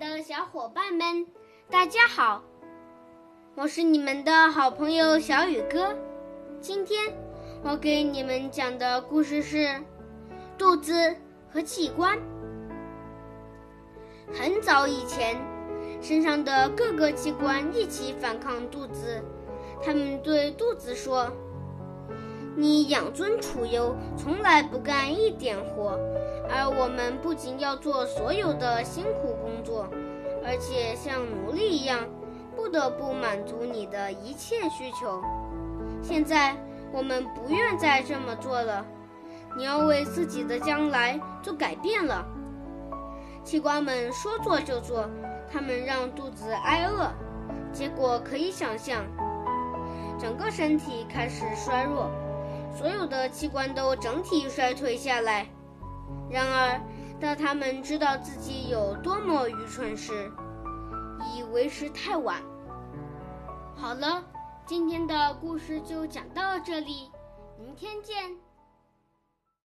的小伙伴们，大家好！我是你们的好朋友小雨哥。今天我给你们讲的故事是肚子和器官。很早以前，身上的各个器官一起反抗肚子。他们对肚子说：“你养尊处优，从来不干一点活。”而我们不仅要做所有的辛苦工作，而且像奴隶一样，不得不满足你的一切需求。现在我们不愿再这么做了，你要为自己的将来做改变了。器官们说做就做，他们让肚子挨饿，结果可以想象，整个身体开始衰弱，所有的器官都整体衰退下来。然而，当他们知道自己有多么愚蠢时，已为时太晚。好了，今天的故事就讲到这里，明天见。